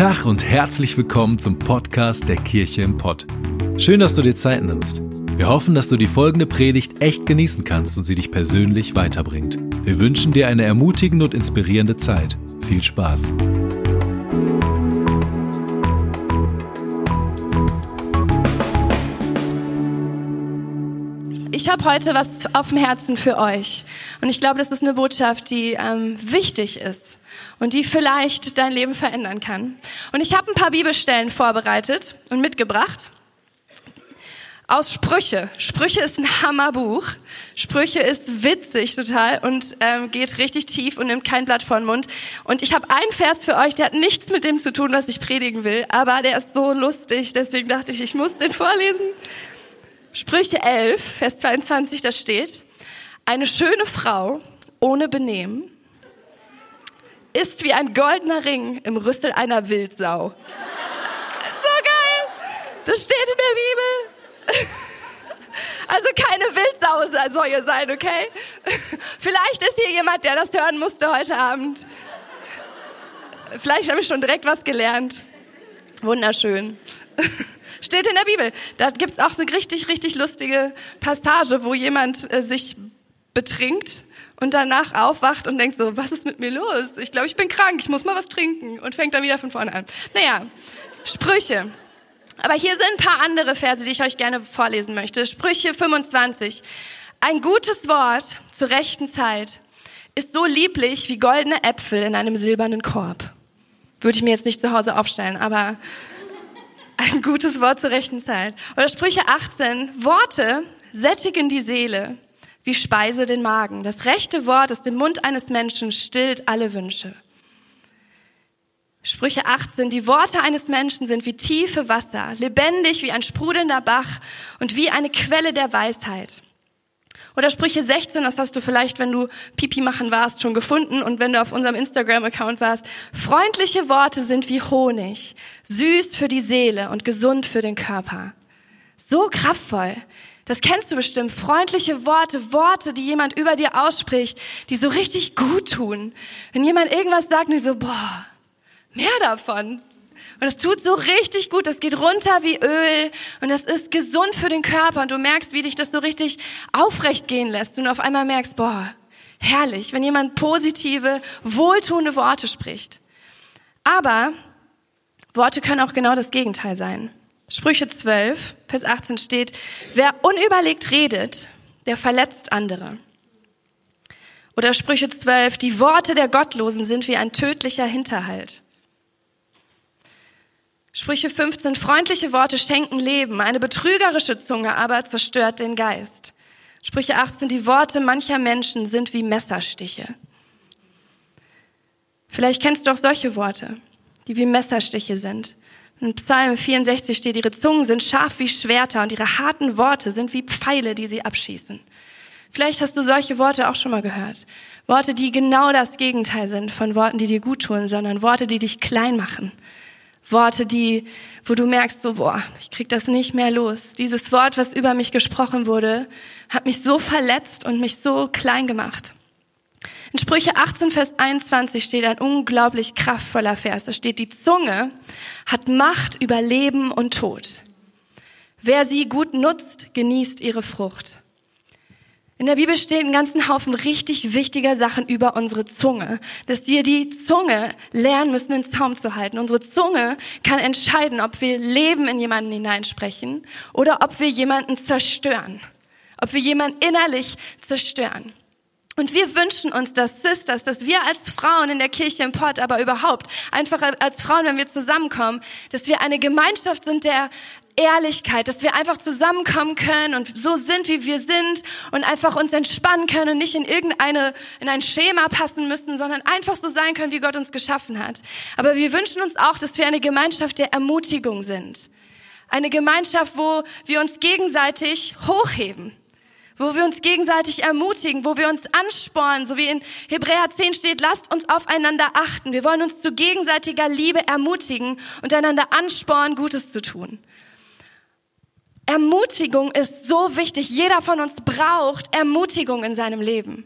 Tag und herzlich willkommen zum Podcast der Kirche im Pott. Schön, dass du dir Zeit nimmst. Wir hoffen, dass du die folgende Predigt echt genießen kannst und sie dich persönlich weiterbringt. Wir wünschen dir eine ermutigende und inspirierende Zeit. Viel Spaß. Ich habe heute was auf dem Herzen für euch. Und ich glaube, das ist eine Botschaft, die ähm, wichtig ist und die vielleicht dein Leben verändern kann. Und ich habe ein paar Bibelstellen vorbereitet und mitgebracht. Aus Sprüche. Sprüche ist ein Hammerbuch. Sprüche ist witzig total und ähm, geht richtig tief und nimmt kein Blatt vor den Mund. Und ich habe einen Vers für euch, der hat nichts mit dem zu tun, was ich predigen will, aber der ist so lustig, deswegen dachte ich, ich muss den vorlesen. Sprüche 11, Vers 22, da steht, eine schöne Frau ohne Benehmen ist wie ein goldener Ring im Rüssel einer Wildsau. So geil! Das steht in der Bibel. Also keine Wildsau soll ihr sein, okay? Vielleicht ist hier jemand, der das hören musste heute Abend. Vielleicht habe ich schon direkt was gelernt. Wunderschön. Steht in der Bibel. Da gibt es auch eine richtig, richtig lustige Passage, wo jemand äh, sich betrinkt und danach aufwacht und denkt so, was ist mit mir los? Ich glaube, ich bin krank, ich muss mal was trinken und fängt dann wieder von vorne an. Naja, Sprüche. Aber hier sind ein paar andere Verse, die ich euch gerne vorlesen möchte. Sprüche 25. Ein gutes Wort zur rechten Zeit ist so lieblich wie goldene Äpfel in einem silbernen Korb. Würde ich mir jetzt nicht zu Hause aufstellen, aber ein gutes Wort zur rechten Zeit. Oder Sprüche 18. Worte sättigen die Seele wie Speise den Magen. Das rechte Wort aus dem Mund eines Menschen stillt alle Wünsche. Sprüche 18. Die Worte eines Menschen sind wie tiefe Wasser, lebendig wie ein sprudelnder Bach und wie eine Quelle der Weisheit. Oder Sprüche 16, das hast du vielleicht, wenn du Pipi machen warst, schon gefunden und wenn du auf unserem Instagram-Account warst. Freundliche Worte sind wie Honig, süß für die Seele und gesund für den Körper. So kraftvoll. Das kennst du bestimmt. Freundliche Worte, Worte, die jemand über dir ausspricht, die so richtig gut tun. Wenn jemand irgendwas sagt, und so, boah, mehr davon. Und es tut so richtig gut, das geht runter wie Öl und das ist gesund für den Körper und du merkst, wie dich das so richtig aufrecht gehen lässt und auf einmal merkst, boah, herrlich, wenn jemand positive, wohltuende Worte spricht. Aber Worte können auch genau das Gegenteil sein. Sprüche 12, Vers 18 steht, wer unüberlegt redet, der verletzt andere. Oder Sprüche 12, die Worte der Gottlosen sind wie ein tödlicher Hinterhalt. Sprüche 15, freundliche Worte schenken Leben, eine betrügerische Zunge aber zerstört den Geist. Sprüche 18, die Worte mancher Menschen sind wie Messerstiche. Vielleicht kennst du auch solche Worte, die wie Messerstiche sind. In Psalm 64 steht, ihre Zungen sind scharf wie Schwerter und ihre harten Worte sind wie Pfeile, die sie abschießen. Vielleicht hast du solche Worte auch schon mal gehört. Worte, die genau das Gegenteil sind von Worten, die dir gut tun, sondern Worte, die dich klein machen, Worte, die, wo du merkst, so, boah, ich krieg das nicht mehr los. Dieses Wort, was über mich gesprochen wurde, hat mich so verletzt und mich so klein gemacht. In Sprüche 18, Vers 21 steht ein unglaublich kraftvoller Vers. Da steht, die Zunge hat Macht über Leben und Tod. Wer sie gut nutzt, genießt ihre Frucht. In der Bibel steht ein ganzen Haufen richtig wichtiger Sachen über unsere Zunge, dass wir die Zunge lernen müssen, in Zaum zu halten. Unsere Zunge kann entscheiden, ob wir Leben in jemanden hineinsprechen oder ob wir jemanden zerstören, ob wir jemanden innerlich zerstören. Und wir wünschen uns, dass Sisters, dass wir als Frauen in der Kirche im Pott, aber überhaupt einfach als Frauen, wenn wir zusammenkommen, dass wir eine Gemeinschaft sind der Ehrlichkeit, dass wir einfach zusammenkommen können und so sind, wie wir sind und einfach uns entspannen können und nicht in irgendeine, in ein Schema passen müssen, sondern einfach so sein können, wie Gott uns geschaffen hat. Aber wir wünschen uns auch, dass wir eine Gemeinschaft der Ermutigung sind. Eine Gemeinschaft, wo wir uns gegenseitig hochheben wo wir uns gegenseitig ermutigen, wo wir uns anspornen, so wie in Hebräer 10 steht, lasst uns aufeinander achten. Wir wollen uns zu gegenseitiger Liebe ermutigen und einander anspornen, Gutes zu tun. Ermutigung ist so wichtig. Jeder von uns braucht Ermutigung in seinem Leben.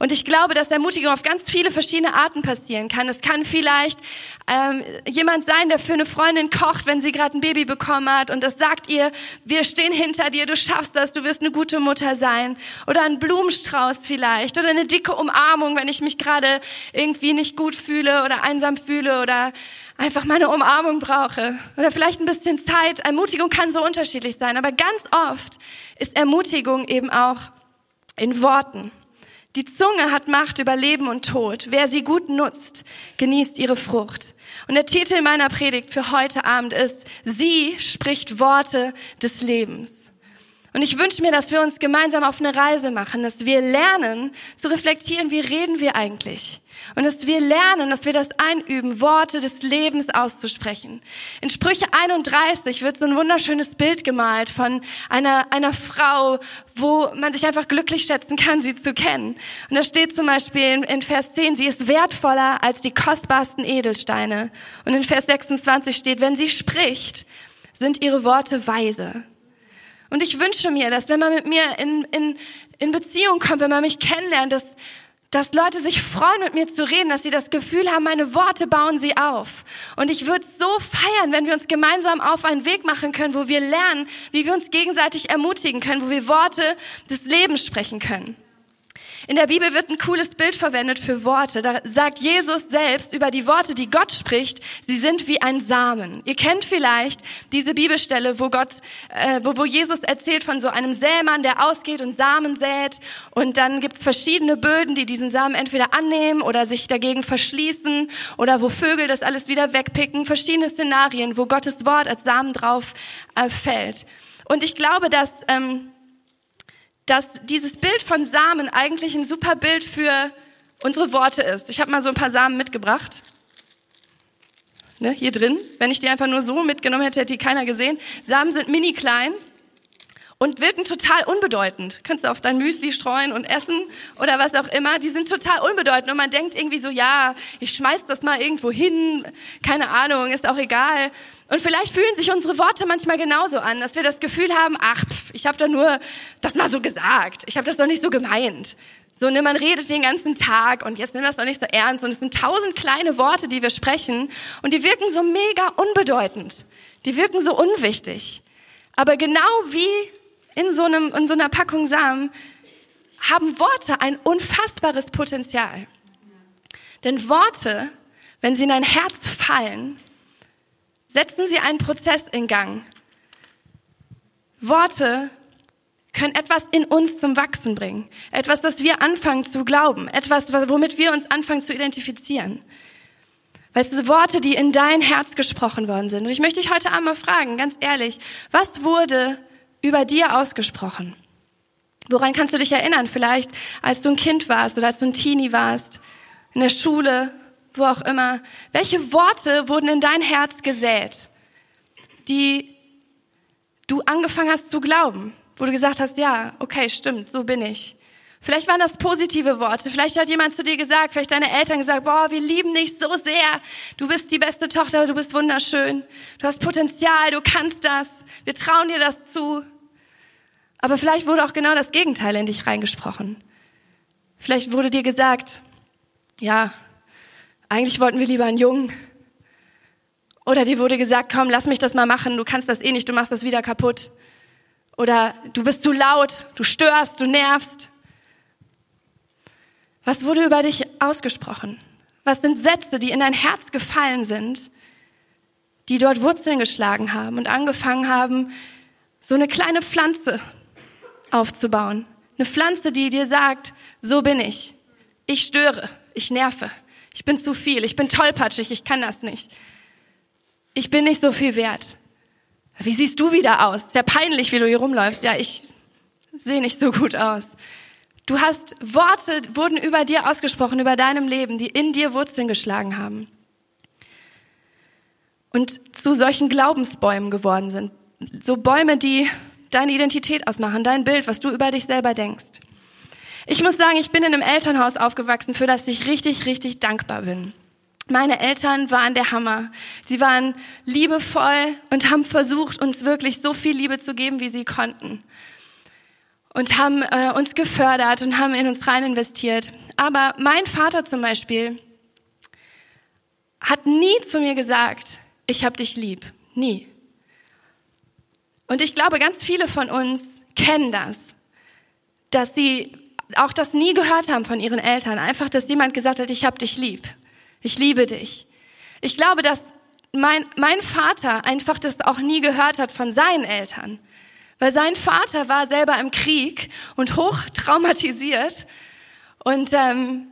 Und ich glaube, dass Ermutigung auf ganz viele verschiedene Arten passieren kann. Es kann vielleicht ähm, jemand sein, der für eine Freundin kocht, wenn sie gerade ein Baby bekommen hat und das sagt ihr, wir stehen hinter dir, du schaffst das, du wirst eine gute Mutter sein. Oder ein Blumenstrauß vielleicht oder eine dicke Umarmung, wenn ich mich gerade irgendwie nicht gut fühle oder einsam fühle oder einfach mal eine Umarmung brauche oder vielleicht ein bisschen Zeit. Ermutigung kann so unterschiedlich sein, aber ganz oft ist Ermutigung eben auch in Worten. Die Zunge hat Macht über Leben und Tod. Wer sie gut nutzt, genießt ihre Frucht. Und der Titel meiner Predigt für heute Abend ist, sie spricht Worte des Lebens. Und ich wünsche mir, dass wir uns gemeinsam auf eine Reise machen, dass wir lernen zu reflektieren, wie reden wir eigentlich? Und dass wir lernen, dass wir das einüben, Worte des Lebens auszusprechen. In Sprüche 31 wird so ein wunderschönes Bild gemalt von einer, einer Frau, wo man sich einfach glücklich schätzen kann, sie zu kennen. Und da steht zum Beispiel in, Vers 10, sie ist wertvoller als die kostbarsten Edelsteine. Und in Vers 26 steht, wenn sie spricht, sind ihre Worte weise. Und ich wünsche mir, dass wenn man mit mir in, in, in Beziehung kommt, wenn man mich kennenlernt, dass, dass Leute sich freuen, mit mir zu reden, dass sie das Gefühl haben, meine Worte bauen sie auf. Und ich würde so feiern, wenn wir uns gemeinsam auf einen Weg machen können, wo wir lernen, wie wir uns gegenseitig ermutigen können, wo wir Worte des Lebens sprechen können. In der Bibel wird ein cooles Bild verwendet für Worte. Da sagt Jesus selbst über die Worte, die Gott spricht, sie sind wie ein Samen. Ihr kennt vielleicht diese Bibelstelle, wo Gott, äh, wo, wo Jesus erzählt von so einem Sämann, der ausgeht und Samen sät. Und dann gibt's verschiedene Böden, die diesen Samen entweder annehmen oder sich dagegen verschließen oder wo Vögel das alles wieder wegpicken. Verschiedene Szenarien, wo Gottes Wort als Samen drauf äh, fällt. Und ich glaube, dass ähm, dass dieses Bild von Samen eigentlich ein super Bild für unsere Worte ist. Ich habe mal so ein paar Samen mitgebracht. Ne, hier drin. Wenn ich die einfach nur so mitgenommen hätte, hätte die keiner gesehen. Samen sind mini klein und wirken total unbedeutend. Kannst du auf dein Müsli streuen und essen oder was auch immer. Die sind total unbedeutend und man denkt irgendwie so, ja, ich schmeiß das mal irgendwo hin, keine Ahnung, ist auch egal. Und vielleicht fühlen sich unsere Worte manchmal genauso an, dass wir das Gefühl haben, ach, pff, ich habe doch nur das mal so gesagt, ich habe das doch nicht so gemeint. So, ne, man redet den ganzen Tag und jetzt nimm das doch nicht so ernst. Und es sind tausend kleine Worte, die wir sprechen und die wirken so mega unbedeutend. Die wirken so unwichtig. Aber genau wie in so, einem, in so einer Packung Samen haben Worte ein unfassbares Potenzial. Denn Worte, wenn sie in ein Herz fallen, setzen sie einen Prozess in Gang. Worte können etwas in uns zum Wachsen bringen. Etwas, das wir anfangen zu glauben. Etwas, womit wir uns anfangen zu identifizieren. Weißt du, Worte, die in dein Herz gesprochen worden sind. Und ich möchte dich heute einmal fragen, ganz ehrlich, was wurde über dir ausgesprochen? Woran kannst du dich erinnern? Vielleicht, als du ein Kind warst oder als du ein Teenie warst, in der Schule, wo auch immer. Welche Worte wurden in dein Herz gesät, die du angefangen hast zu glauben? Wo du gesagt hast, ja, okay, stimmt, so bin ich. Vielleicht waren das positive Worte. Vielleicht hat jemand zu dir gesagt, vielleicht deine Eltern gesagt, boah, wir lieben dich so sehr. Du bist die beste Tochter, du bist wunderschön. Du hast Potenzial, du kannst das. Wir trauen dir das zu. Aber vielleicht wurde auch genau das Gegenteil in dich reingesprochen. Vielleicht wurde dir gesagt, ja, eigentlich wollten wir lieber einen Jungen. Oder dir wurde gesagt, komm, lass mich das mal machen, du kannst das eh nicht, du machst das wieder kaputt. Oder du bist zu laut, du störst, du nervst. Was wurde über dich ausgesprochen? Was sind Sätze, die in dein Herz gefallen sind, die dort Wurzeln geschlagen haben und angefangen haben, so eine kleine Pflanze aufzubauen? Eine Pflanze, die dir sagt, so bin ich. Ich störe, ich nerve, ich bin zu viel, ich bin tollpatschig, ich kann das nicht. Ich bin nicht so viel wert. Wie siehst du wieder aus? Sehr peinlich, wie du hier rumläufst. Ja, ich sehe nicht so gut aus. Du hast Worte wurden über dir ausgesprochen, über deinem Leben, die in dir Wurzeln geschlagen haben. Und zu solchen Glaubensbäumen geworden sind. So Bäume, die deine Identität ausmachen, dein Bild, was du über dich selber denkst. Ich muss sagen, ich bin in einem Elternhaus aufgewachsen, für das ich richtig, richtig dankbar bin. Meine Eltern waren der Hammer. Sie waren liebevoll und haben versucht, uns wirklich so viel Liebe zu geben, wie sie konnten. und haben äh, uns gefördert und haben in uns rein investiert. Aber mein Vater zum Beispiel hat nie zu mir gesagt, ich hab dich lieb. Nie. Und ich glaube, ganz viele von uns kennen das, dass sie auch das nie gehört haben von ihren Eltern. Einfach, dass jemand gesagt hat, ich hab dich lieb. Ich liebe dich. Ich glaube, dass mein, mein Vater einfach das auch nie gehört hat von seinen Eltern. Weil sein Vater war selber im Krieg und hoch traumatisiert. Und ähm,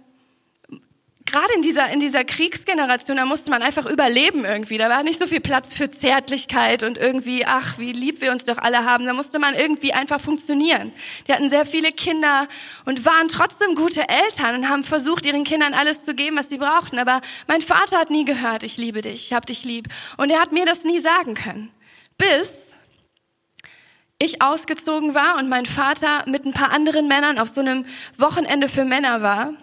gerade in dieser, in dieser Kriegsgeneration, da musste man einfach überleben irgendwie. Da war nicht so viel Platz für Zärtlichkeit und irgendwie, ach, wie lieb wir uns doch alle haben. Da musste man irgendwie einfach funktionieren. Die hatten sehr viele Kinder und waren trotzdem gute Eltern und haben versucht, ihren Kindern alles zu geben, was sie brauchten. Aber mein Vater hat nie gehört, ich liebe dich, ich hab dich lieb. Und er hat mir das nie sagen können. Bis ich ausgezogen war und mein Vater mit ein paar anderen Männern auf so einem Wochenende für Männer war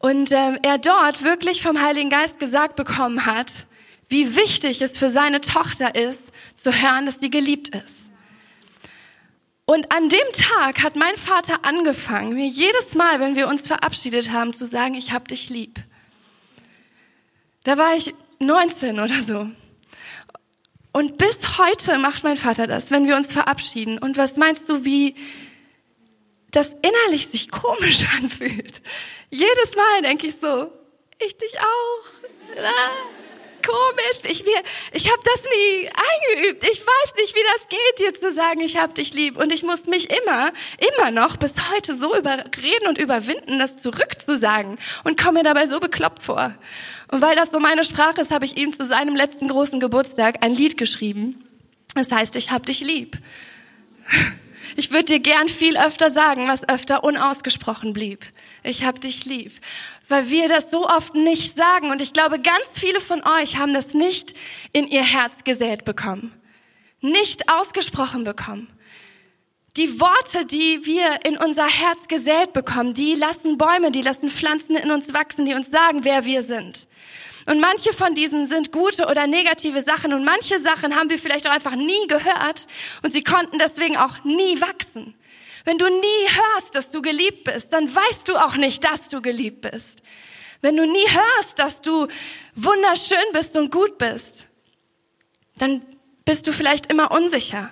und ähm, er dort wirklich vom Heiligen Geist gesagt bekommen hat, wie wichtig es für seine Tochter ist, zu hören, dass sie geliebt ist. Und an dem Tag hat mein Vater angefangen, mir jedes Mal, wenn wir uns verabschiedet haben, zu sagen, ich hab dich lieb. Da war ich 19 oder so. Und bis heute macht mein Vater das, wenn wir uns verabschieden. Und was meinst du, wie das innerlich sich komisch anfühlt? Jedes Mal denke ich so, ich dich auch. Na, komisch. Ich, ich habe das nie eingeübt. Ich weiß nicht, wie das geht, dir zu sagen, ich habe dich lieb. Und ich muss mich immer, immer noch bis heute so überreden und überwinden, das zurückzusagen. Und komme mir dabei so bekloppt vor. Und weil das so meine Sprache ist, habe ich ihm zu seinem letzten großen Geburtstag ein Lied geschrieben. Das heißt, ich hab dich lieb. Ich würde dir gern viel öfter sagen, was öfter unausgesprochen blieb. Ich hab dich lieb. Weil wir das so oft nicht sagen. Und ich glaube, ganz viele von euch haben das nicht in ihr Herz gesät bekommen. Nicht ausgesprochen bekommen. Die Worte, die wir in unser Herz gesät bekommen, die lassen Bäume, die lassen Pflanzen in uns wachsen, die uns sagen, wer wir sind. Und manche von diesen sind gute oder negative Sachen und manche Sachen haben wir vielleicht auch einfach nie gehört und sie konnten deswegen auch nie wachsen. Wenn du nie hörst, dass du geliebt bist, dann weißt du auch nicht, dass du geliebt bist. Wenn du nie hörst, dass du wunderschön bist und gut bist, dann bist du vielleicht immer unsicher,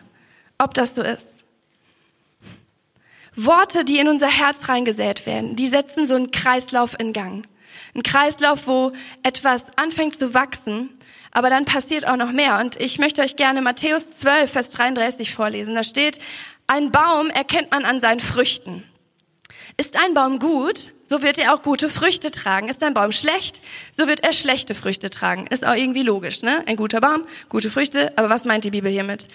ob das so ist. Worte, die in unser Herz reingesät werden, die setzen so einen Kreislauf in Gang. Ein Kreislauf, wo etwas anfängt zu wachsen, aber dann passiert auch noch mehr. Und ich möchte euch gerne Matthäus 12, Vers 33 vorlesen. Da steht, ein Baum erkennt man an seinen Früchten. Ist ein Baum gut, so wird er auch gute Früchte tragen. Ist ein Baum schlecht, so wird er schlechte Früchte tragen. Ist auch irgendwie logisch, ne? Ein guter Baum, gute Früchte. Aber was meint die Bibel hiermit?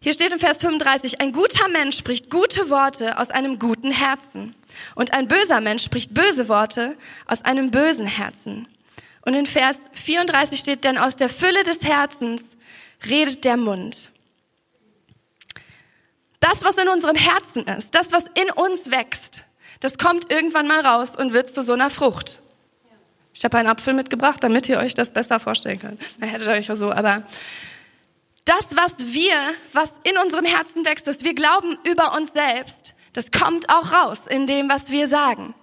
Hier steht im Vers 35, ein guter Mensch spricht gute Worte aus einem guten Herzen. Und ein böser Mensch spricht böse Worte aus einem bösen Herzen. Und in Vers 34 steht, denn aus der Fülle des Herzens redet der Mund. Das, was in unserem Herzen ist, das, was in uns wächst, das kommt irgendwann mal raus und wird zu so einer Frucht. Ich habe einen Apfel mitgebracht, damit ihr euch das besser vorstellen könnt. Da hättet ihr euch auch so, aber das, was wir, was in unserem Herzen wächst, was wir glauben über uns selbst, das kommt auch raus in dem, was wir sagen.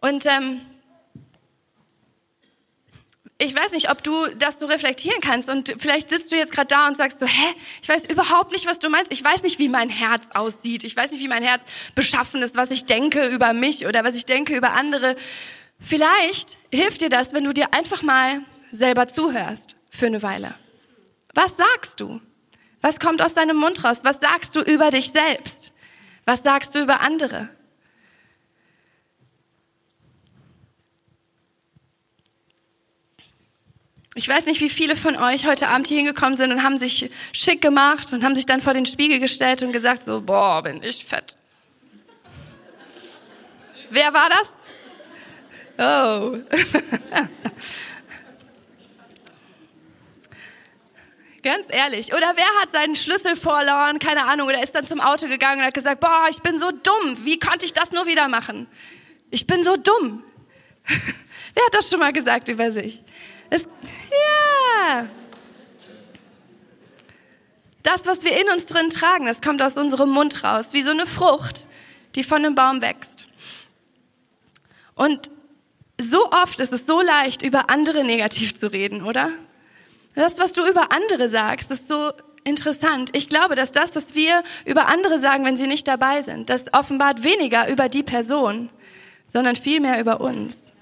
Und ähm, ich weiß nicht, ob du das so reflektieren kannst und vielleicht sitzt du jetzt gerade da und sagst so, hä, ich weiß überhaupt nicht, was du meinst. Ich weiß nicht, wie mein Herz aussieht. Ich weiß nicht, wie mein Herz beschaffen ist, was ich denke über mich oder was ich denke über andere. Vielleicht hilft dir das, wenn du dir einfach mal selber zuhörst für eine Weile. Was sagst du? Was kommt aus deinem Mund raus? Was sagst du über dich selbst? Was sagst du über andere? Ich weiß nicht, wie viele von euch heute Abend hier hingekommen sind und haben sich schick gemacht und haben sich dann vor den Spiegel gestellt und gesagt so, boah, bin ich fett. Wer war das? Oh. Ganz ehrlich. Oder wer hat seinen Schlüssel verloren? Keine Ahnung. Oder ist dann zum Auto gegangen und hat gesagt, boah, ich bin so dumm. Wie konnte ich das nur wieder machen? Ich bin so dumm. wer hat das schon mal gesagt über sich? Es, Das, was wir in uns drin tragen, das kommt aus unserem Mund raus, wie so eine Frucht, die von einem Baum wächst. Und so oft ist es so leicht, über andere negativ zu reden, oder? Das, was du über andere sagst, ist so interessant. Ich glaube, dass das, was wir über andere sagen, wenn sie nicht dabei sind, das offenbart weniger über die Person, sondern vielmehr über uns.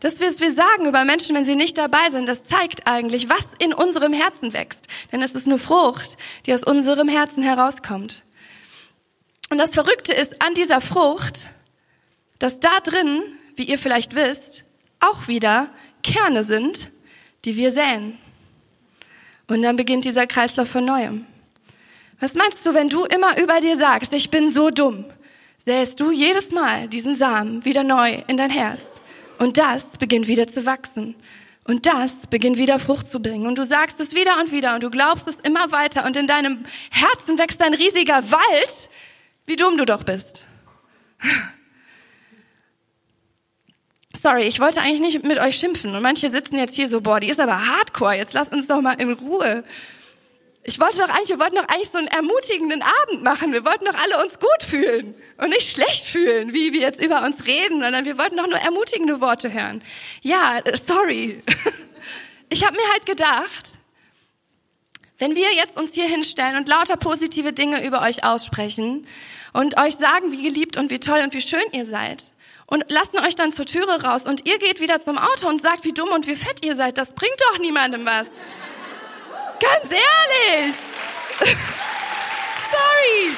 Das, was wir sagen über Menschen, wenn sie nicht dabei sind, das zeigt eigentlich, was in unserem Herzen wächst. Denn es ist eine Frucht, die aus unserem Herzen herauskommt. Und das Verrückte ist an dieser Frucht, dass da drin, wie ihr vielleicht wisst, auch wieder Kerne sind, die wir säen. Und dann beginnt dieser Kreislauf von neuem. Was meinst du, wenn du immer über dir sagst, ich bin so dumm? Säst du jedes Mal diesen Samen wieder neu in dein Herz. Und das beginnt wieder zu wachsen. Und das beginnt wieder Frucht zu bringen. Und du sagst es wieder und wieder und du glaubst es immer weiter. Und in deinem Herzen wächst ein riesiger Wald. Wie dumm du doch bist. Sorry, ich wollte eigentlich nicht mit euch schimpfen. Und manche sitzen jetzt hier so, boah, die ist aber hardcore. Jetzt lasst uns doch mal in Ruhe. Ich wollte doch eigentlich, wir wollten doch eigentlich so einen ermutigenden Abend machen. Wir wollten doch alle uns gut fühlen und nicht schlecht fühlen, wie wir jetzt über uns reden, sondern wir wollten doch nur ermutigende Worte hören. Ja, sorry. Ich habe mir halt gedacht, wenn wir jetzt uns hier hinstellen und lauter positive Dinge über euch aussprechen und euch sagen, wie geliebt und wie toll und wie schön ihr seid und lassen euch dann zur Türe raus und ihr geht wieder zum Auto und sagt, wie dumm und wie fett ihr seid, das bringt doch niemandem was. Ganz ehrlich. Sorry.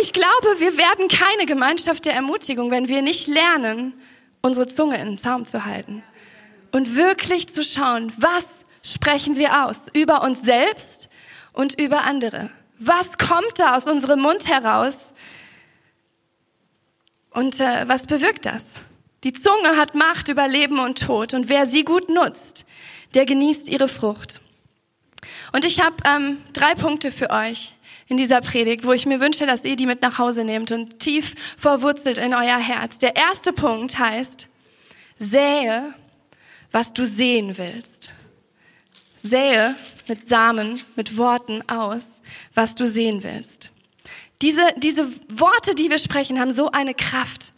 Ich glaube, wir werden keine Gemeinschaft der Ermutigung, wenn wir nicht lernen, unsere Zunge in den Zaum zu halten und wirklich zu schauen, was sprechen wir aus über uns selbst und über andere. Was kommt da aus unserem Mund heraus und äh, was bewirkt das? Die Zunge hat Macht über Leben und Tod und wer sie gut nutzt, der genießt ihre Frucht. Und ich habe ähm, drei Punkte für euch in dieser Predigt, wo ich mir wünsche, dass ihr die mit nach Hause nehmt und tief verwurzelt in euer Herz. Der erste Punkt heißt, sähe, was du sehen willst. Sähe mit Samen, mit Worten aus, was du sehen willst. Diese, diese Worte, die wir sprechen, haben so eine Kraft.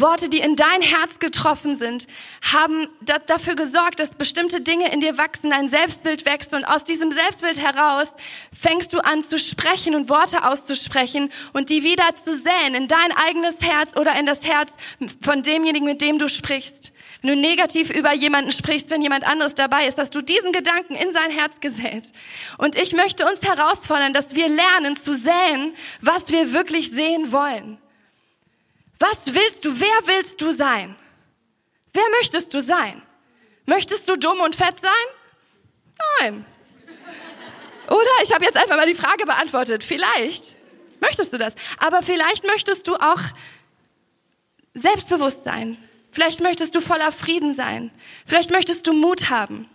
Worte, die in dein Herz getroffen sind, haben dafür gesorgt, dass bestimmte Dinge in dir wachsen, dein Selbstbild wächst und aus diesem Selbstbild heraus fängst du an zu sprechen und Worte auszusprechen und die wieder zu säen in dein eigenes Herz oder in das Herz von demjenigen, mit dem du sprichst. Wenn du negativ über jemanden sprichst, wenn jemand anderes dabei ist, hast du diesen Gedanken in sein Herz gesät. Und ich möchte uns herausfordern, dass wir lernen zu säen, was wir wirklich sehen wollen. Was willst du? Wer willst du sein? Wer möchtest du sein? Möchtest du dumm und fett sein? Nein. Oder? Ich habe jetzt einfach mal die Frage beantwortet. Vielleicht möchtest du das. Aber vielleicht möchtest du auch selbstbewusst sein. Vielleicht möchtest du voller Frieden sein. Vielleicht möchtest du Mut haben.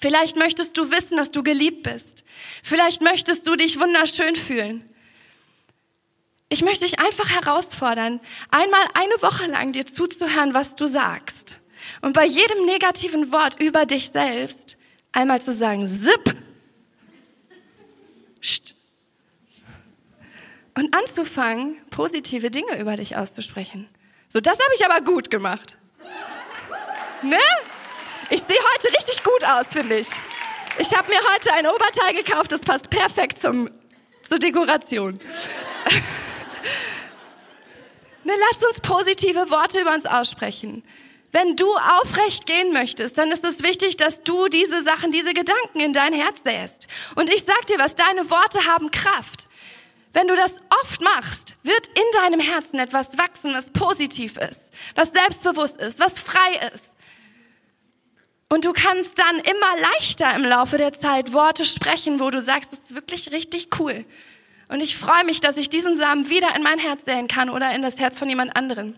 Vielleicht möchtest du wissen, dass du geliebt bist. Vielleicht möchtest du dich wunderschön fühlen. Ich möchte dich einfach herausfordern, einmal eine Woche lang dir zuzuhören, was du sagst. Und bei jedem negativen Wort über dich selbst einmal zu sagen, zip. Und anzufangen, positive Dinge über dich auszusprechen. So, das habe ich aber gut gemacht. Ne? Ich sehe heute richtig gut aus, finde ich. Ich habe mir heute ein Oberteil gekauft, das passt perfekt zum, zur Dekoration. Ne, lasst uns positive Worte über uns aussprechen. Wenn du aufrecht gehen möchtest, dann ist es wichtig, dass du diese Sachen, diese Gedanken in dein Herz säst. Und ich sag dir was, deine Worte haben Kraft. Wenn du das oft machst, wird in deinem Herzen etwas wachsen, was positiv ist, was selbstbewusst ist, was frei ist. Und du kannst dann immer leichter im Laufe der Zeit Worte sprechen, wo du sagst, das ist wirklich richtig cool. Und ich freue mich, dass ich diesen Samen wieder in mein Herz säen kann oder in das Herz von jemand anderem.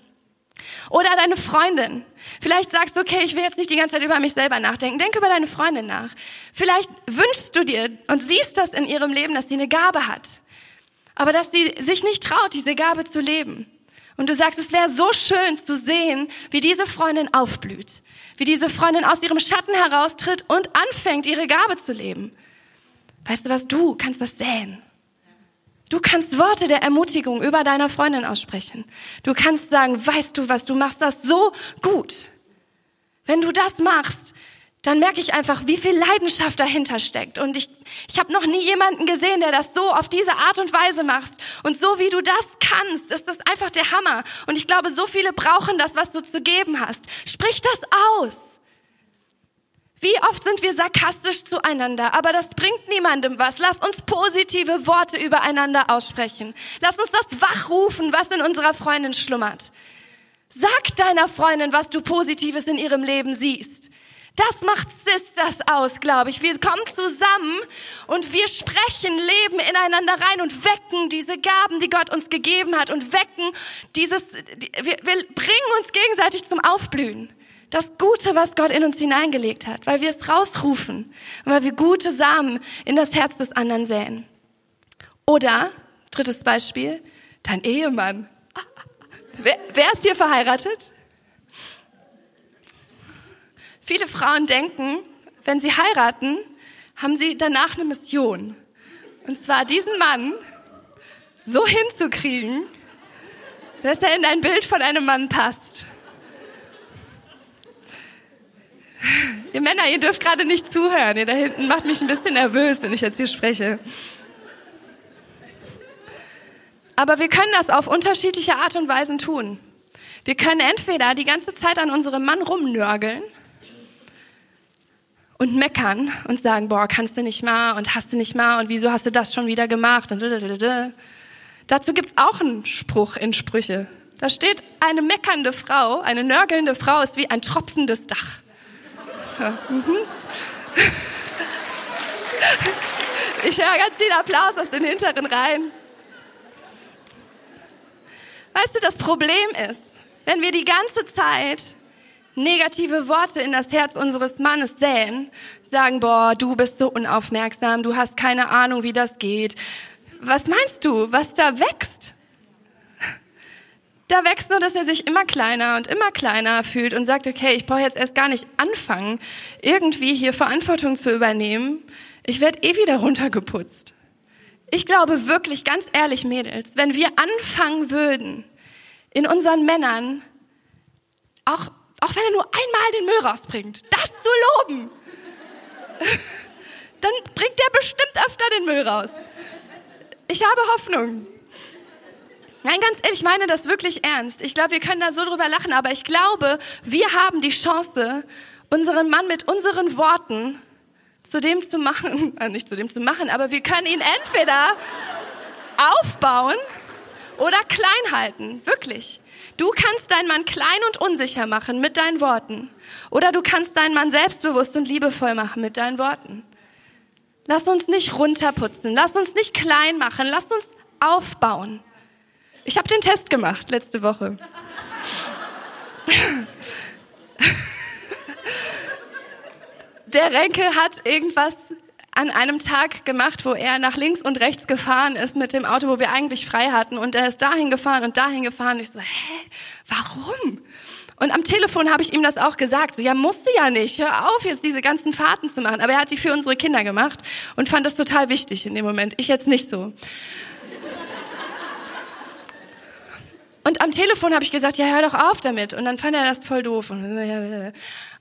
Oder deine Freundin. Vielleicht sagst du, okay, ich will jetzt nicht die ganze Zeit über mich selber nachdenken. Denk über deine Freundin nach. Vielleicht wünschst du dir und siehst das in ihrem Leben, dass sie eine Gabe hat. Aber dass sie sich nicht traut, diese Gabe zu leben. Und du sagst, es wäre so schön zu sehen, wie diese Freundin aufblüht. wie diese Freundin aus ihrem Schatten heraustritt und anfängt, ihre Gabe zu leben. Weißt du was, du kannst das säen. Du kannst Worte der Ermutigung über deiner Freundin aussprechen. Du kannst sagen, weißt du was, du machst das so gut. Wenn du das machst, dann merke ich einfach, wie viel Leidenschaft dahinter steckt. Und ich, ich habe noch nie jemanden gesehen, der das so auf diese Art und Weise macht. Und so wie du das kannst, ist das einfach der Hammer. Und ich glaube, so viele brauchen das, was du zu geben hast. Sprich das aus. Wie oft sind wir sarkastisch zueinander, aber das bringt niemandem was. Lass uns positive Worte übereinander aussprechen. Lass uns das wachrufen, was in unserer Freundin schlummert. Sag deiner Freundin, was du Positives in ihrem Leben siehst. Das macht Sisters aus, glaube ich. Wir kommen zusammen und wir sprechen Leben ineinander rein und wecken diese Gaben, die Gott uns gegeben hat und wecken dieses, wir, wir bringen uns gegenseitig zum Aufblühen das Gute, was Gott in uns hineingelegt hat, weil wir es rausrufen und weil wir gute Samen in das Herz des anderen säen. Oder, drittes Beispiel, dein Ehemann. Wer, wer ist hier verheiratet? Viele Frauen denken, wenn sie heiraten, haben sie danach eine Mission. Und zwar diesen Mann so hinzukriegen, dass er in ein Bild von einem Mann passt. Ihr Männer, ihr dürft gerade nicht zuhören. Ihr da hinten macht mich ein bisschen nervös, wenn ich jetzt hier spreche. Aber wir können das auf unterschiedliche Art und Weisen tun. Wir können entweder die ganze Zeit an unserem Mann rumnörgeln und meckern und sagen, boah, kannst du nicht mal und hast du nicht mal und wieso hast du das schon wieder gemacht und Dazu gibt's auch einen Spruch in Sprüche. Da steht, eine meckernde Frau, eine nörgelnde Frau ist wie ein tropfendes Dach. Mhm. Ich höre ganz viel Applaus aus den hinteren Reihen. Weißt du, das Problem ist, wenn wir die ganze Zeit negative Worte in das Herz unseres Mannes säen, sagen, boah, du bist so unaufmerksam, du hast keine Ahnung, wie das geht. Was meinst du, was da wächst? Da wächst nur, dass er sich immer kleiner und immer kleiner fühlt und sagt, okay, ich brauche jetzt erst gar nicht anfangen, irgendwie hier Verantwortung zu übernehmen. Ich werde eh wieder runtergeputzt. Ich glaube wirklich, ganz ehrlich, Mädels, wenn wir anfangen würden, in unseren Männern, auch, auch wenn er nur einmal den Müll rausbringt, das zu loben, dann bringt er bestimmt öfter den Müll raus. Ich habe Hoffnung. Nein, ganz ehrlich, ich meine das wirklich ernst. Ich glaube, wir können da so drüber lachen, aber ich glaube, wir haben die Chance, unseren Mann mit unseren Worten zu dem zu machen, äh, nicht zu dem zu machen, aber wir können ihn entweder aufbauen oder klein halten. Wirklich. Du kannst deinen Mann klein und unsicher machen mit deinen Worten. Oder du kannst deinen Mann selbstbewusst und liebevoll machen mit deinen Worten. Lass uns nicht runterputzen. Lass uns nicht klein machen. Lass uns aufbauen. Ich habe den Test gemacht letzte Woche. Der Renke hat irgendwas an einem Tag gemacht, wo er nach links und rechts gefahren ist mit dem Auto, wo wir eigentlich frei hatten. Und er ist dahin gefahren und dahin gefahren. Ich so, hä, warum? Und am Telefon habe ich ihm das auch gesagt. So, ja, musste ja nicht. Hör auf, jetzt diese ganzen Fahrten zu machen. Aber er hat die für unsere Kinder gemacht und fand das total wichtig in dem Moment. Ich jetzt nicht so. Und am Telefon habe ich gesagt, ja, hör doch auf damit. Und dann fand er das voll doof. Und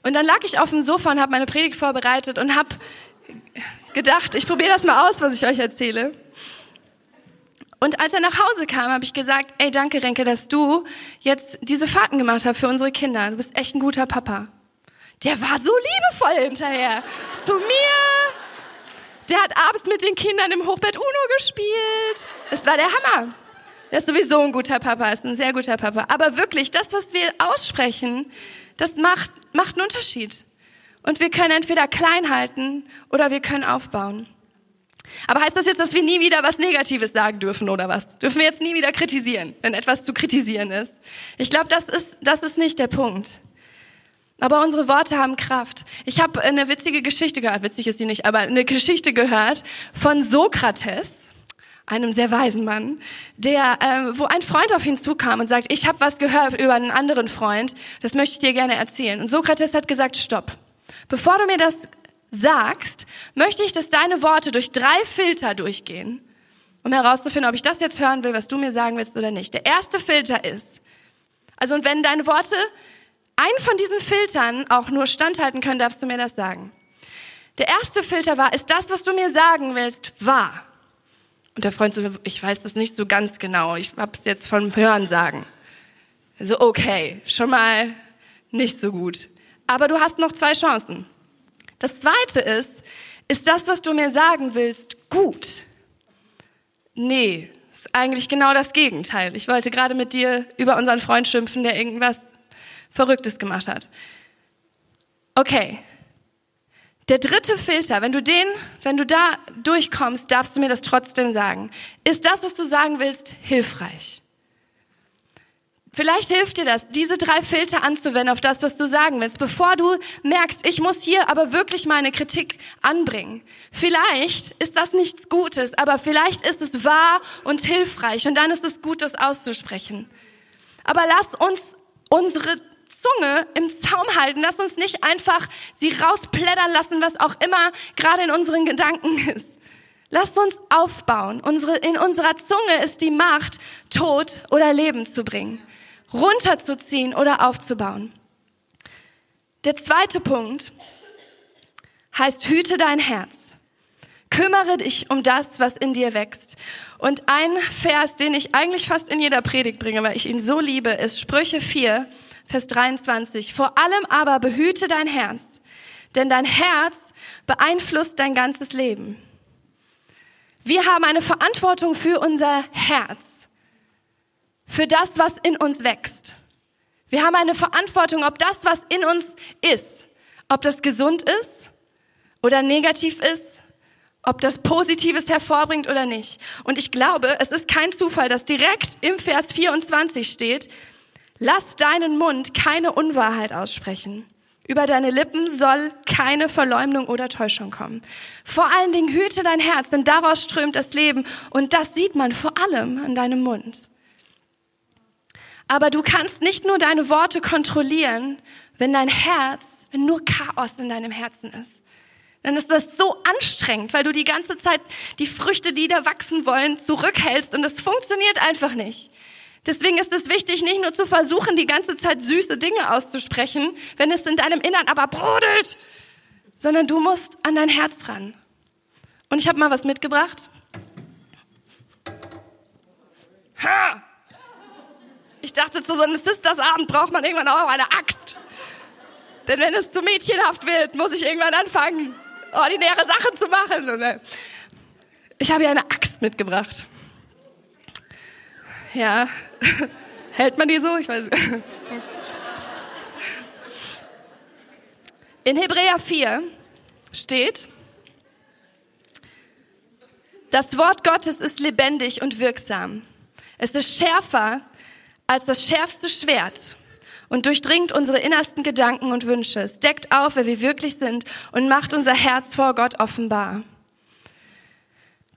dann lag ich auf dem Sofa und habe meine Predigt vorbereitet und habe gedacht, ich probiere das mal aus, was ich euch erzähle. Und als er nach Hause kam, habe ich gesagt, ey, danke Renke, dass du jetzt diese Fahrten gemacht hast für unsere Kinder. Du bist echt ein guter Papa. Der war so liebevoll hinterher. Zu mir. Der hat abends mit den Kindern im Hochbett Uno gespielt. Es war der Hammer. Er ist sowieso ein guter Papa, ist ein sehr guter Papa. Aber wirklich, das, was wir aussprechen, das macht, macht einen Unterschied. Und wir können entweder klein halten oder wir können aufbauen. Aber heißt das jetzt, dass wir nie wieder was Negatives sagen dürfen oder was? Dürfen wir jetzt nie wieder kritisieren, wenn etwas zu kritisieren ist? Ich glaube, das ist, das ist nicht der Punkt. Aber unsere Worte haben Kraft. Ich habe eine witzige Geschichte gehört, witzig ist sie nicht, aber eine Geschichte gehört von Sokrates einem sehr weisen Mann, der, äh, wo ein Freund auf ihn zukam und sagt, ich habe was gehört über einen anderen Freund, das möchte ich dir gerne erzählen. Und Sokrates hat gesagt, stopp. Bevor du mir das sagst, möchte ich, dass deine Worte durch drei Filter durchgehen, um herauszufinden, ob ich das jetzt hören will, was du mir sagen willst oder nicht. Der erste Filter ist, also und wenn deine Worte einen von diesen Filtern auch nur standhalten können, darfst du mir das sagen. Der erste Filter war, ist das, was du mir sagen willst, wahr? Und der Freund so, ich weiß das nicht so ganz genau, ich hab's jetzt vom Hören sagen. Also okay, schon mal nicht so gut. Aber du hast noch zwei Chancen. Das zweite ist, ist das, was du mir sagen willst, gut? Nee, ist eigentlich genau das Gegenteil. Ich wollte gerade mit dir über unseren Freund schimpfen, der irgendwas Verrücktes gemacht hat. Okay, der dritte Filter, wenn du den, wenn du da durchkommst, darfst du mir das trotzdem sagen. Ist das, was du sagen willst, hilfreich? Vielleicht hilft dir das, diese drei Filter anzuwenden auf das, was du sagen willst, bevor du merkst, ich muss hier aber wirklich meine Kritik anbringen. Vielleicht ist das nichts Gutes, aber vielleicht ist es wahr und hilfreich und dann ist es gut, das auszusprechen. Aber lass uns unsere Zunge im Zaum halten. Lass uns nicht einfach sie rausplättern lassen, was auch immer gerade in unseren Gedanken ist. Lasst uns aufbauen. Unsere, in unserer Zunge ist die Macht, Tod oder Leben zu bringen, runterzuziehen oder aufzubauen. Der zweite Punkt heißt, hüte dein Herz. Kümmere dich um das, was in dir wächst. Und ein Vers, den ich eigentlich fast in jeder Predigt bringe, weil ich ihn so liebe, ist Sprüche 4, Vers 23. Vor allem aber behüte dein Herz, denn dein Herz beeinflusst dein ganzes Leben. Wir haben eine Verantwortung für unser Herz, für das, was in uns wächst. Wir haben eine Verantwortung, ob das, was in uns ist, ob das gesund ist oder negativ ist, ob das Positives hervorbringt oder nicht. Und ich glaube, es ist kein Zufall, dass direkt im Vers 24 steht, Lass deinen Mund keine Unwahrheit aussprechen. Über deine Lippen soll keine Verleumdung oder Täuschung kommen. Vor allen Dingen hüte dein Herz, denn daraus strömt das Leben und das sieht man vor allem an deinem Mund. Aber du kannst nicht nur deine Worte kontrollieren, wenn dein Herz, wenn nur Chaos in deinem Herzen ist. Dann ist das so anstrengend, weil du die ganze Zeit die Früchte, die da wachsen wollen, zurückhältst und das funktioniert einfach nicht. Deswegen ist es wichtig, nicht nur zu versuchen, die ganze Zeit süße Dinge auszusprechen, wenn es in deinem Innern aber brodelt, sondern du musst an dein Herz ran. Und ich habe mal was mitgebracht. Ha! Ich dachte, zu so einem Sisters-Abend braucht man irgendwann auch eine Axt. Denn wenn es zu mädchenhaft wird, muss ich irgendwann anfangen, ordinäre Sachen zu machen. Äh, ich habe hier eine Axt mitgebracht. Ja, hält man die so? Ich weiß. In Hebräer 4 steht, das Wort Gottes ist lebendig und wirksam. Es ist schärfer als das schärfste Schwert und durchdringt unsere innersten Gedanken und Wünsche. Es deckt auf, wer wir wirklich sind und macht unser Herz vor Gott offenbar.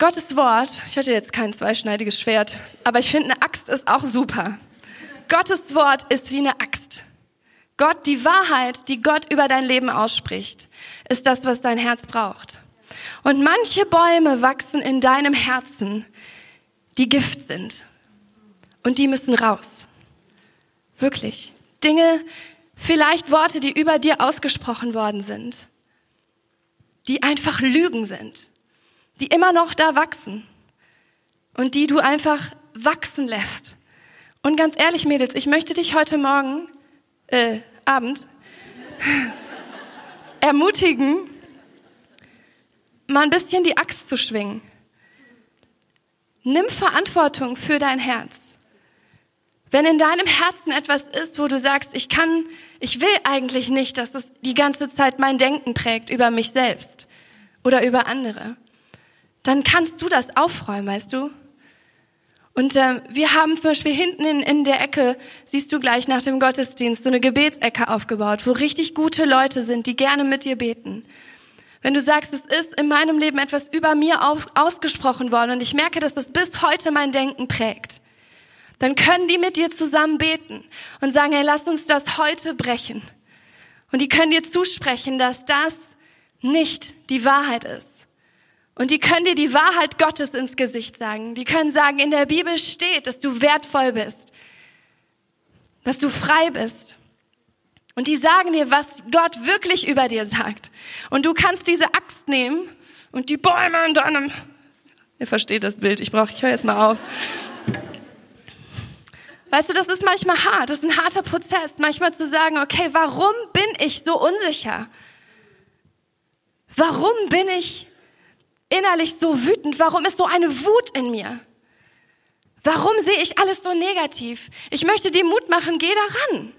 Gottes Wort, ich hatte jetzt kein zweischneidiges Schwert, aber ich finde, eine Axt ist auch super. Gottes Wort ist wie eine Axt. Gott, die Wahrheit, die Gott über dein Leben ausspricht, ist das, was dein Herz braucht. Und manche Bäume wachsen in deinem Herzen, die Gift sind. Und die müssen raus. Wirklich. Dinge, vielleicht Worte, die über dir ausgesprochen worden sind, die einfach Lügen sind die immer noch da wachsen und die du einfach wachsen lässt. Und ganz ehrlich, Mädels, ich möchte dich heute Morgen, äh, Abend, ermutigen, mal ein bisschen die Axt zu schwingen. Nimm Verantwortung für dein Herz. Wenn in deinem Herzen etwas ist, wo du sagst, ich kann, ich will eigentlich nicht, dass das die ganze Zeit mein Denken prägt über mich selbst oder über andere, dann kannst du das aufräumen, weißt du? Und äh, wir haben zum Beispiel hinten in, in der Ecke, siehst du gleich nach dem Gottesdienst, so eine Gebetsecke aufgebaut, wo richtig gute Leute sind, die gerne mit dir beten. Wenn du sagst, es ist in meinem Leben etwas über mir aus, ausgesprochen worden und ich merke, dass das bis heute mein Denken prägt, dann können die mit dir zusammen beten und sagen, hey, lass uns das heute brechen. Und die können dir zusprechen, dass das nicht die Wahrheit ist. Und die können dir die Wahrheit Gottes ins Gesicht sagen. Die können sagen, in der Bibel steht, dass du wertvoll bist, dass du frei bist. Und die sagen dir, was Gott wirklich über dir sagt. Und du kannst diese Axt nehmen und die Bäume in deinem... Ihr versteht das Bild, ich brauche, ich höre jetzt mal auf. Weißt du, das ist manchmal hart, das ist ein harter Prozess, manchmal zu sagen, okay, warum bin ich so unsicher? Warum bin ich innerlich so wütend? Warum ist so eine Wut in mir? Warum sehe ich alles so negativ? Ich möchte dir Mut machen, geh daran.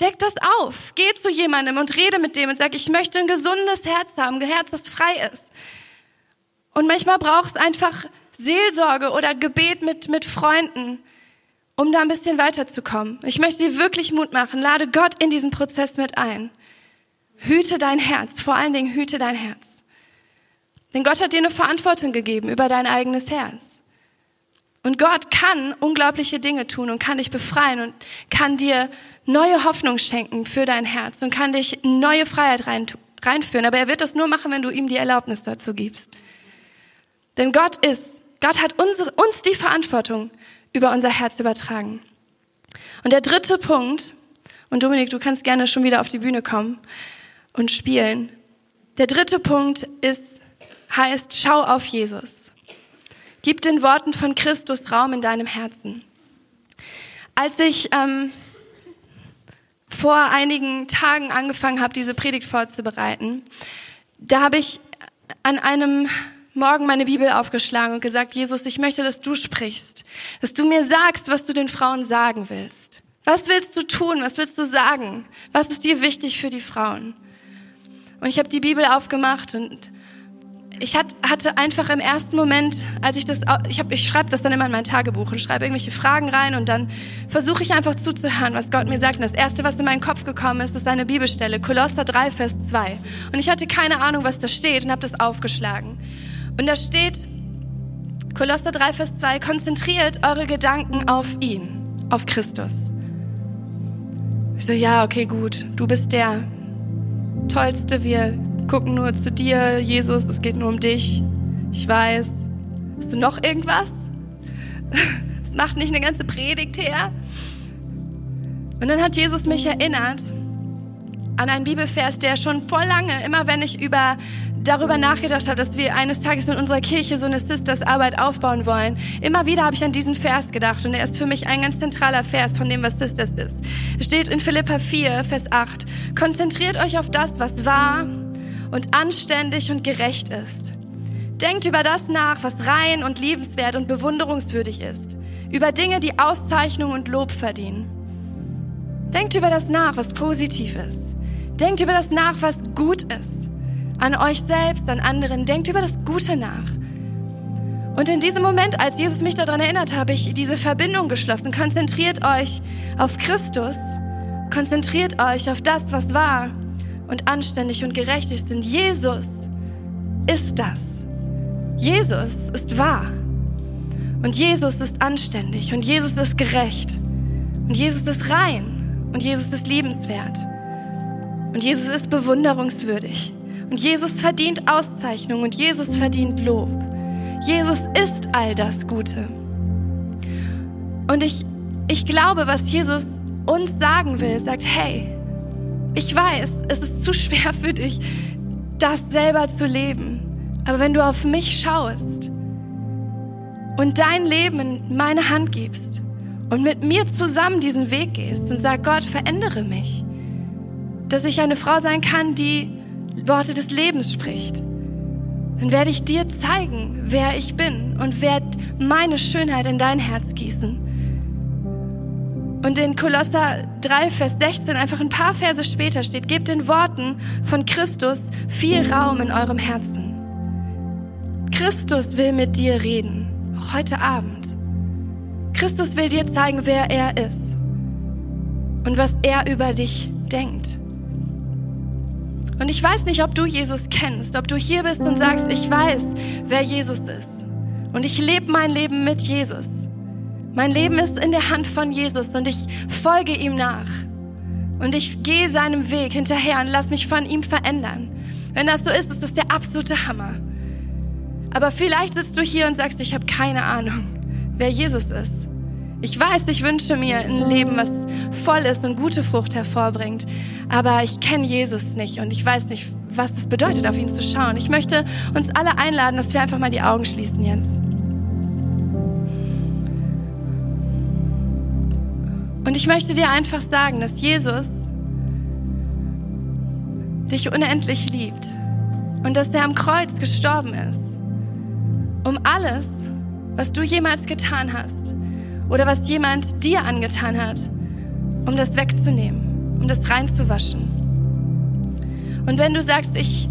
Deck das auf. Geh zu jemandem und rede mit dem und sag, ich möchte ein gesundes Herz haben, ein Herz, das frei ist. Und manchmal braucht es einfach Seelsorge oder Gebet mit, mit Freunden, um da ein bisschen weiterzukommen. Ich möchte dir wirklich Mut machen. Lade Gott in diesen Prozess mit ein. Hüte dein Herz, vor allen Dingen hüte dein Herz. Denn Gott hat dir eine Verantwortung gegeben über dein eigenes Herz. Und Gott kann unglaubliche Dinge tun und kann dich befreien und kann dir neue Hoffnung schenken für dein Herz und kann dich neue Freiheit rein, reinführen. Aber er wird das nur machen, wenn du ihm die Erlaubnis dazu gibst. Denn Gott ist, Gott hat unsere, uns die Verantwortung über unser Herz übertragen. Und der dritte Punkt, und Dominik, du kannst gerne schon wieder auf die Bühne kommen und spielen. Der dritte Punkt ist, heißt, schau auf Jesus. Gib den Worten von Christus Raum in deinem Herzen. Als ich ähm, vor einigen Tagen angefangen habe, diese Predigt vorzubereiten, da habe ich an einem Morgen meine Bibel aufgeschlagen und gesagt, Jesus, ich möchte, dass du sprichst, dass du mir sagst, was du den Frauen sagen willst. Was willst du tun? Was willst du sagen? Was ist dir wichtig für die Frauen? Und ich habe die Bibel aufgemacht und ich hatte einfach im ersten Moment, als ich das, ich, ich schreibe das dann immer in mein Tagebuch und schreibe irgendwelche Fragen rein und dann versuche ich einfach zuzuhören, was Gott mir sagt. Und das Erste, was in meinen Kopf gekommen ist, ist eine Bibelstelle, Kolosser 3, Vers 2. Und ich hatte keine Ahnung, was da steht und habe das aufgeschlagen. Und da steht, Kolosser 3, Vers 2, konzentriert eure Gedanken auf ihn, auf Christus. Ich so, ja, okay, gut, du bist der Tollste, wir gucken nur zu dir, Jesus, es geht nur um dich. Ich weiß. Hast du noch irgendwas? Es macht nicht eine ganze Predigt her. Und dann hat Jesus mich erinnert an einen Bibelvers, der schon voll lange, immer wenn ich über darüber nachgedacht habe, dass wir eines Tages in unserer Kirche so eine Sisters-Arbeit aufbauen wollen, immer wieder habe ich an diesen Vers gedacht und er ist für mich ein ganz zentraler Vers von dem, was Sisters ist. Es steht in Philippa 4, Vers 8, konzentriert euch auf das, was wahr und anständig und gerecht ist. Denkt über das nach, was rein und liebenswert und bewunderungswürdig ist, über Dinge, die Auszeichnung und Lob verdienen. Denkt über das nach, was positiv ist. Denkt über das nach, was gut ist an euch selbst, an anderen. Denkt über das Gute nach. Und in diesem Moment, als Jesus mich daran erinnert, habe ich diese Verbindung geschlossen. Konzentriert euch auf Christus. Konzentriert euch auf das, was wahr und anständig und gerecht ist. Denn Jesus ist das. Jesus ist wahr. Und Jesus ist anständig. Und Jesus ist gerecht. Und Jesus ist rein. Und Jesus ist liebenswert. Und Jesus ist bewunderungswürdig. Und Jesus verdient Auszeichnung und Jesus verdient Lob. Jesus ist all das Gute. Und ich, ich glaube, was Jesus uns sagen will, sagt, hey, ich weiß, es ist zu schwer für dich, das selber zu leben. Aber wenn du auf mich schaust und dein Leben in meine Hand gibst und mit mir zusammen diesen Weg gehst und sagst, Gott, verändere mich, dass ich eine Frau sein kann, die Worte des Lebens spricht, dann werde ich dir zeigen, wer ich bin und werde meine Schönheit in dein Herz gießen. Und in Kolosser 3, Vers 16, einfach ein paar Verse später steht, gebt den Worten von Christus viel Raum in eurem Herzen. Christus will mit dir reden, auch heute Abend. Christus will dir zeigen, wer er ist und was er über dich denkt. Und ich weiß nicht, ob du Jesus kennst, ob du hier bist und sagst, ich weiß, wer Jesus ist. Und ich lebe mein Leben mit Jesus. Mein Leben ist in der Hand von Jesus und ich folge ihm nach. Und ich gehe seinem Weg hinterher und lass mich von ihm verändern. Wenn das so ist, ist das der absolute Hammer. Aber vielleicht sitzt du hier und sagst, ich habe keine Ahnung, wer Jesus ist. Ich weiß, ich wünsche mir ein Leben, was voll ist und gute Frucht hervorbringt. Aber ich kenne Jesus nicht und ich weiß nicht, was es bedeutet, auf ihn zu schauen. Ich möchte uns alle einladen, dass wir einfach mal die Augen schließen, Jens. Und ich möchte dir einfach sagen, dass Jesus dich unendlich liebt und dass er am Kreuz gestorben ist, um alles, was du jemals getan hast oder was jemand dir angetan hat, um das wegzunehmen, um das reinzuwaschen. Und wenn du sagst, ich,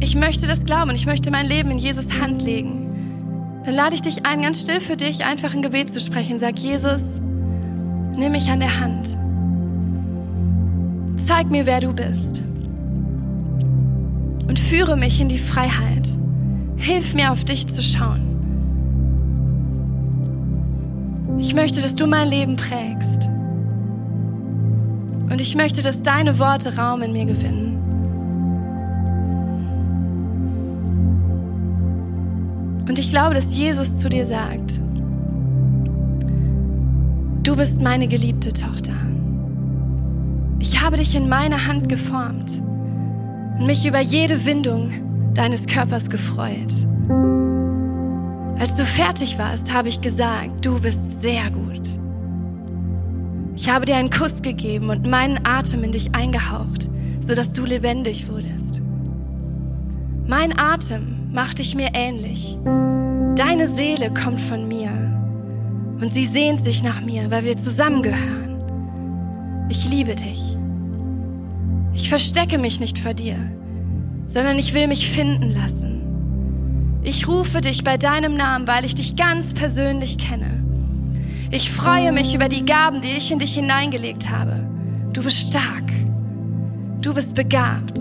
ich möchte das glauben, ich möchte mein Leben in Jesus Hand legen, dann lade ich dich ein, ganz still für dich einfach ein Gebet zu sprechen. Sag, Jesus, nimm mich an der Hand. Zeig mir, wer du bist. Und führe mich in die Freiheit. Hilf mir, auf dich zu schauen. Ich möchte, dass du mein Leben prägst. Und ich möchte, dass deine Worte Raum in mir gewinnen. Und ich glaube, dass Jesus zu dir sagt, du bist meine geliebte Tochter. Ich habe dich in meiner Hand geformt und mich über jede Windung deines Körpers gefreut. Als du fertig warst, habe ich gesagt, du bist sehr gut. Ich habe dir einen Kuss gegeben und meinen Atem in dich eingehaucht, sodass du lebendig wurdest. Mein Atem macht dich mir ähnlich. Deine Seele kommt von mir und sie sehnt sich nach mir, weil wir zusammengehören. Ich liebe dich. Ich verstecke mich nicht vor dir, sondern ich will mich finden lassen. Ich rufe dich bei deinem Namen, weil ich dich ganz persönlich kenne. Ich freue mich über die Gaben, die ich in dich hineingelegt habe. Du bist stark. Du bist begabt.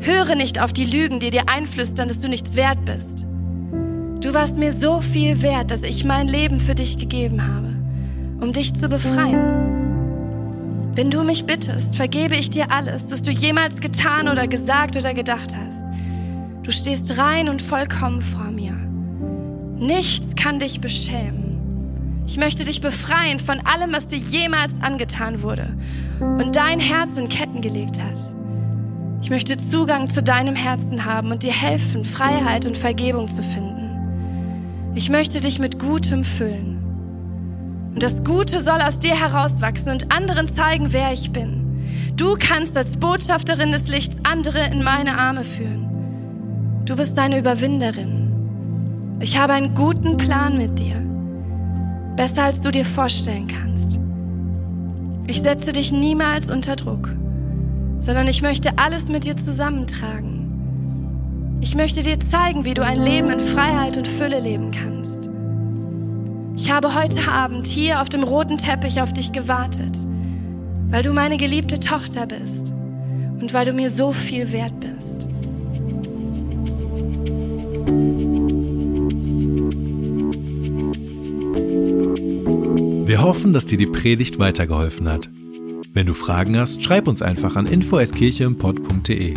Höre nicht auf die Lügen, die dir einflüstern, dass du nichts wert bist. Du warst mir so viel wert, dass ich mein Leben für dich gegeben habe, um dich zu befreien. Wenn du mich bittest, vergebe ich dir alles, was du jemals getan oder gesagt oder gedacht hast. Du stehst rein und vollkommen vor mir. Nichts kann dich beschämen. Ich möchte dich befreien von allem, was dir jemals angetan wurde und dein Herz in Ketten gelegt hat. Ich möchte Zugang zu deinem Herzen haben und dir helfen, Freiheit und Vergebung zu finden. Ich möchte dich mit Gutem füllen. Und das Gute soll aus dir herauswachsen und anderen zeigen, wer ich bin. Du kannst als Botschafterin des Lichts andere in meine Arme führen. Du bist eine Überwinderin. Ich habe einen guten Plan mit dir. Besser als du dir vorstellen kannst. Ich setze dich niemals unter Druck, sondern ich möchte alles mit dir zusammentragen. Ich möchte dir zeigen, wie du ein Leben in Freiheit und Fülle leben kannst. Ich habe heute Abend hier auf dem roten Teppich auf dich gewartet, weil du meine geliebte Tochter bist und weil du mir so viel wert bist. Wir hoffen, dass dir die Predigt weitergeholfen hat. Wenn du Fragen hast, schreib uns einfach an info@kircheimpod.de.